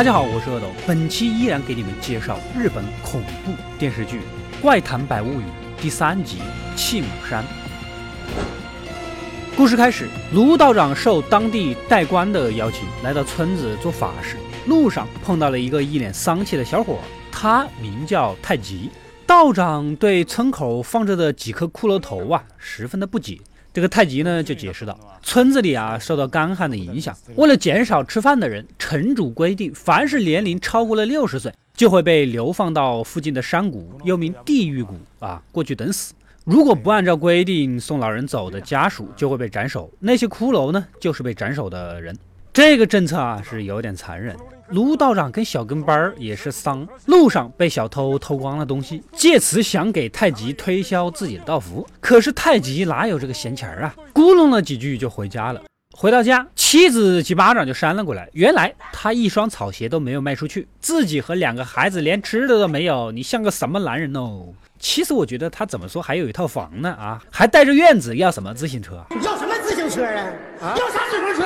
大家好，我是阿斗，本期依然给你们介绍日本恐怖电视剧《怪谈百物语》第三集《气母山》。故事开始，卢道长受当地代官的邀请，来到村子做法事。路上碰到了一个一脸丧气的小伙，他名叫太极。道长对村口放着的几颗骷髅头啊，十分的不解。这个太极呢，就解释道：村子里啊，受到干旱的影响，为了减少吃饭的人，城主规定，凡是年龄超过了六十岁，就会被流放到附近的山谷，又名地狱谷啊，过去等死。如果不按照规定送老人走的家属，就会被斩首。那些骷髅呢，就是被斩首的人。这个政策啊，是有点残忍。卢道长跟小跟班儿也是丧，路上被小偷偷光了东西，借此想给太极推销自己的道服。可是太极哪有这个闲钱儿啊？咕哝了几句就回家了。回到家，妻子几巴掌就扇了过来。原来他一双草鞋都没有卖出去，自己和两个孩子连吃的都没有。你像个什么男人哦？其实我觉得他怎么说还有一套房呢啊，还带着院子，要什么自行车？要什么自行车啊？要啥自行车？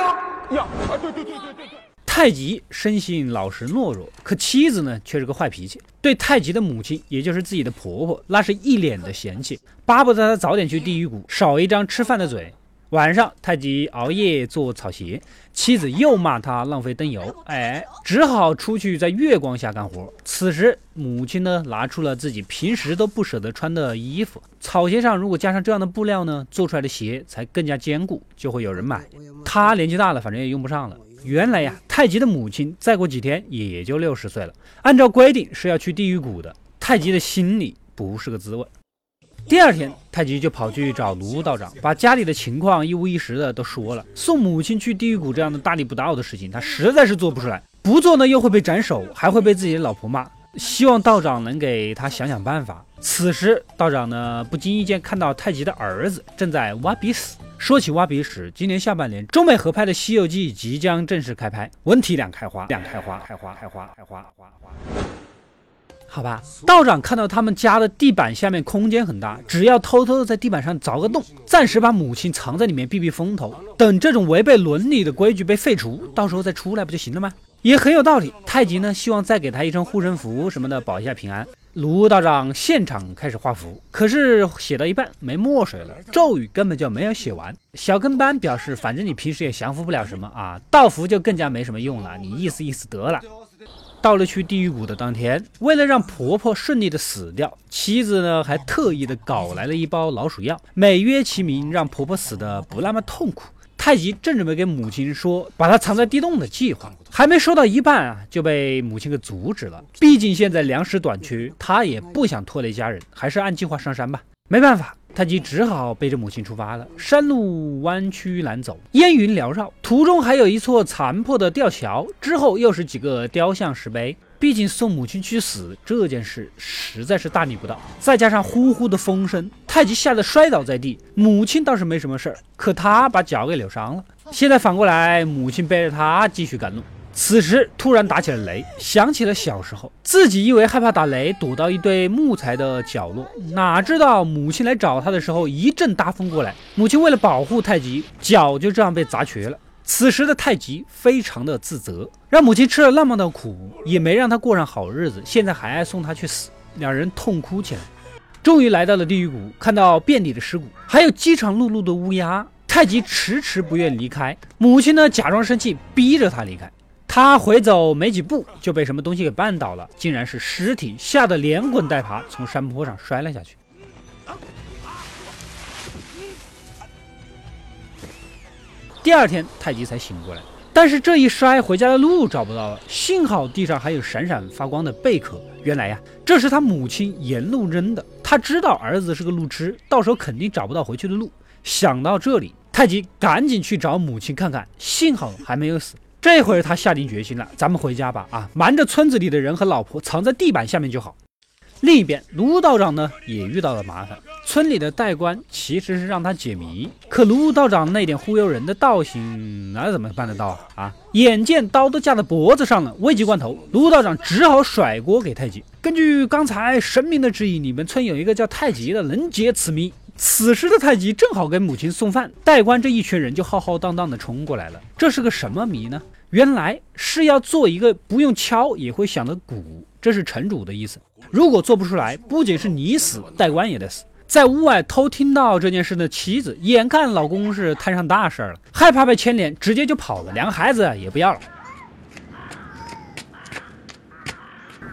要啊！对对对对对对。太极生性老实懦弱，可妻子呢却是个坏脾气，对太极的母亲，也就是自己的婆婆，那是一脸的嫌弃，巴不得她早点去地狱谷，少一张吃饭的嘴。晚上，太极熬夜做草鞋，妻子又骂他浪费灯油，哎，只好出去在月光下干活。此时，母亲呢拿出了自己平时都不舍得穿的衣服，草鞋上如果加上这样的布料呢，做出来的鞋才更加坚固，就会有人买。他年纪大了，反正也用不上了。原来呀，太极的母亲再过几天也就六十岁了，按照规定是要去地狱谷的。太极的心里不是个滋味。第二天，太极就跑去找卢道长，把家里的情况一五一十的都说了。送母亲去地狱谷这样的大逆不道的事情，他实在是做不出来。不做呢，又会被斩首，还会被自己的老婆骂。希望道长能给他想想办法。此时，道长呢不经意间看到太极的儿子正在挖鼻屎。说起挖鼻屎，今年下半年中美合拍的《西游记》即将正式开拍，文体两开花，两开花，开花，开花，开花，花花。好吧，道长看到他们家的地板下面空间很大，只要偷偷的在地板上凿个洞，暂时把母亲藏在里面避避风头，等这种违背伦理的规矩被废除，到时候再出来不就行了吗？也很有道理。太极呢，希望再给他一身护身符什么的，保一下平安。卢道长现场开始画符，可是写到一半没墨水了，咒语根本就没有写完。小跟班表示，反正你平时也降服不了什么啊，道符就更加没什么用了，你意思意思得了。到了去地狱谷的当天，为了让婆婆顺利的死掉，妻子呢还特意的搞来了一包老鼠药，美曰其名，让婆婆死的不那么痛苦。太极正准备给母亲说把他藏在地洞的计划，还没说到一半啊，就被母亲给阻止了。毕竟现在粮食短缺，他也不想拖累家人，还是按计划上山吧。没办法。太极只好背着母亲出发了。山路弯曲难走，烟云缭绕，途中还有一座残破的吊桥，之后又是几个雕像石碑。毕竟送母亲去死这件事实在是大逆不道，再加上呼呼的风声，太极吓得摔倒在地。母亲倒是没什么事儿，可他把脚给扭伤了。现在反过来，母亲背着他继续赶路。此时突然打起了雷，想起了小时候，自己因为害怕打雷，躲到一堆木材的角落，哪知道母亲来找他的时候，一阵大风过来，母亲为了保护太极，脚就这样被砸瘸了。此时的太极非常的自责，让母亲吃了那么的苦，也没让他过上好日子，现在还爱送他去死，两人痛哭起来。终于来到了地狱谷，看到遍地的尸骨，还有饥肠辘辘的乌鸦，太极迟迟不愿离开，母亲呢假装生气，逼着他离开。他回走没几步，就被什么东西给绊倒了，竟然是尸体，吓得连滚带爬从山坡上摔了下去。第二天，太极才醒过来，但是这一摔，回家的路找不到了。幸好地上还有闪闪发光的贝壳，原来呀，这是他母亲沿路扔的。他知道儿子是个路痴，到时候肯定找不到回去的路。想到这里，太极赶紧去找母亲看看，幸好还没有死。这会儿他下定决心了，咱们回家吧！啊，瞒着村子里的人和老婆，藏在地板下面就好。另一边，卢道长呢也遇到了麻烦。村里的代官其实是让他解谜，可卢道长那点忽悠人的道行，那怎么办得到啊？啊！眼见刀都架在脖子上了，危急关头，卢道长只好甩锅给太极。根据刚才神明的指引，你们村有一个叫太极的，能解此谜。此时的太极正好给母亲送饭，代官这一群人就浩浩荡荡的冲过来了。这是个什么谜呢？原来是要做一个不用敲也会响的鼓，这是城主的意思。如果做不出来，不仅是你死，代官也得死。在屋外偷听到这件事的妻子，眼看老公是摊上大事了，害怕被牵连，直接就跑了，两个孩子也不要了。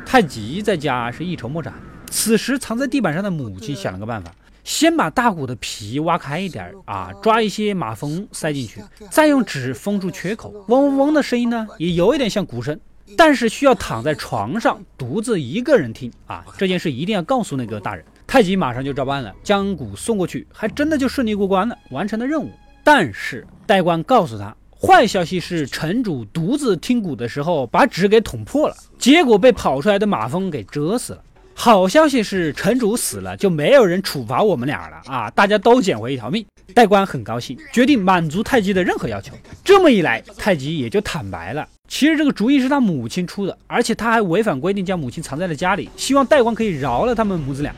太极在家是一筹莫展。此时藏在地板上的母亲想了个办法，先把大鼓的皮挖开一点啊，抓一些马蜂塞进去，再用纸封住缺口，嗡嗡嗡的声音呢，也有一点像鼓声。但是需要躺在床上独自一个人听啊！这件事一定要告诉那个大人。太极马上就照办了，将鼓送过去，还真的就顺利过关了，完成了任务。但是代官告诉他，坏消息是城主独自听鼓的时候把纸给捅破了，结果被跑出来的马蜂给蛰死了。好消息是城主死了，就没有人处罚我们俩了啊！大家都捡回一条命。代官很高兴，决定满足太极的任何要求。这么一来，太极也就坦白了。其实这个主意是他母亲出的，而且他还违反规定将母亲藏在了家里，希望代官可以饶了他们母子俩。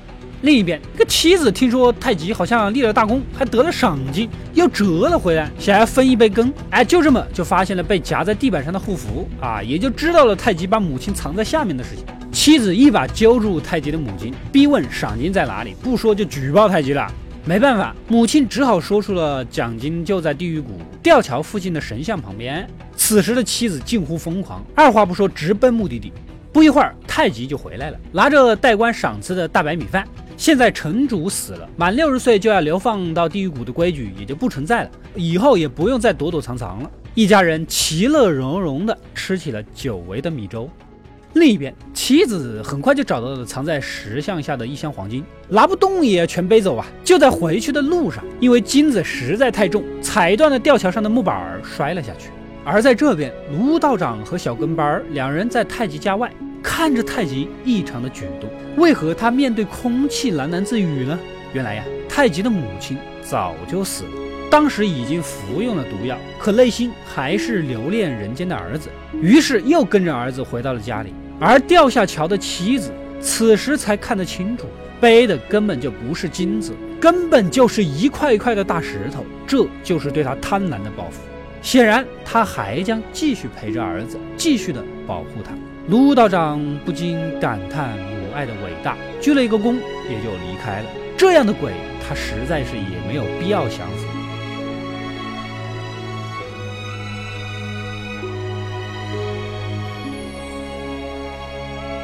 另一边，这个妻子听说太极好像立了大功，还得了赏金，又折了回来，想要分一杯羹。哎，就这么就发现了被夹在地板上的护符啊，也就知道了太极把母亲藏在下面的事情。妻子一把揪住太极的母亲，逼问赏金在哪里，不说就举报太极了。没办法，母亲只好说出了奖金就在地狱谷吊桥附近的神像旁边。此时的妻子近乎疯狂，二话不说直奔目的地。不一会儿，太极就回来了，拿着代官赏赐的大白米饭。现在城主死了，满六十岁就要流放到地狱谷的规矩也就不存在了，以后也不用再躲躲藏藏了。一家人其乐融融地吃起了久违的米粥。另一边，妻子很快就找到了藏在石像下的一箱黄金，拿不动也要全背走啊！就在回去的路上，因为金子实在太重，踩断了吊桥上的木板儿，摔了下去。而在这边，卢道长和小跟班两人在太极家外看着太极异常的举动，为何他面对空气喃喃自语呢？原来呀，太极的母亲早就死了，当时已经服用了毒药，可内心还是留恋人间的儿子，于是又跟着儿子回到了家里。而掉下桥的妻子，此时才看得清楚，背的根本就不是金子，根本就是一块一块的大石头。这就是对他贪婪的报复。显然，他还将继续陪着儿子，继续的保护他。卢道长不禁感叹母爱的伟大，鞠了一个躬，也就离开了。这样的鬼，他实在是也没有必要降服。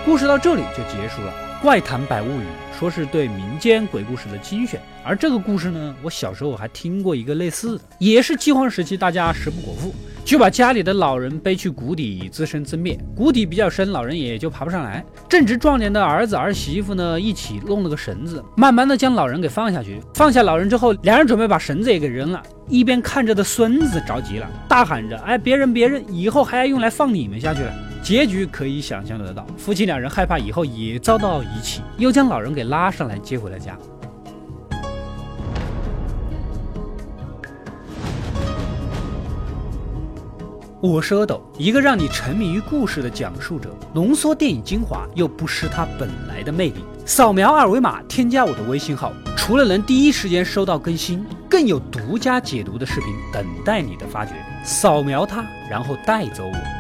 故事到这里就结束了，《怪谈百物语》说是对民间鬼故事的精选，而这个故事呢，我小时候还听过一个类似的，也是饥荒时期，大家食不果腹，就把家里的老人背去谷底自生自灭，谷底比较深，老人也就爬不上来。正值壮年的儿子儿媳妇呢，一起弄了个绳子，慢慢的将老人给放下去。放下老人之后，两人准备把绳子也给扔了，一边看着的孙子着急了，大喊着：“哎，别扔别扔，以后还要用来放你们下去。”结局可以想象得到，夫妻两人害怕以后也遭到遗弃，又将老人给拉上来接回了家。我是阿斗，一个让你沉迷于故事的讲述者，浓缩电影精华又不失它本来的魅力。扫描二维码添加我的微信号，除了能第一时间收到更新，更有独家解读的视频等待你的发掘。扫描它，然后带走我。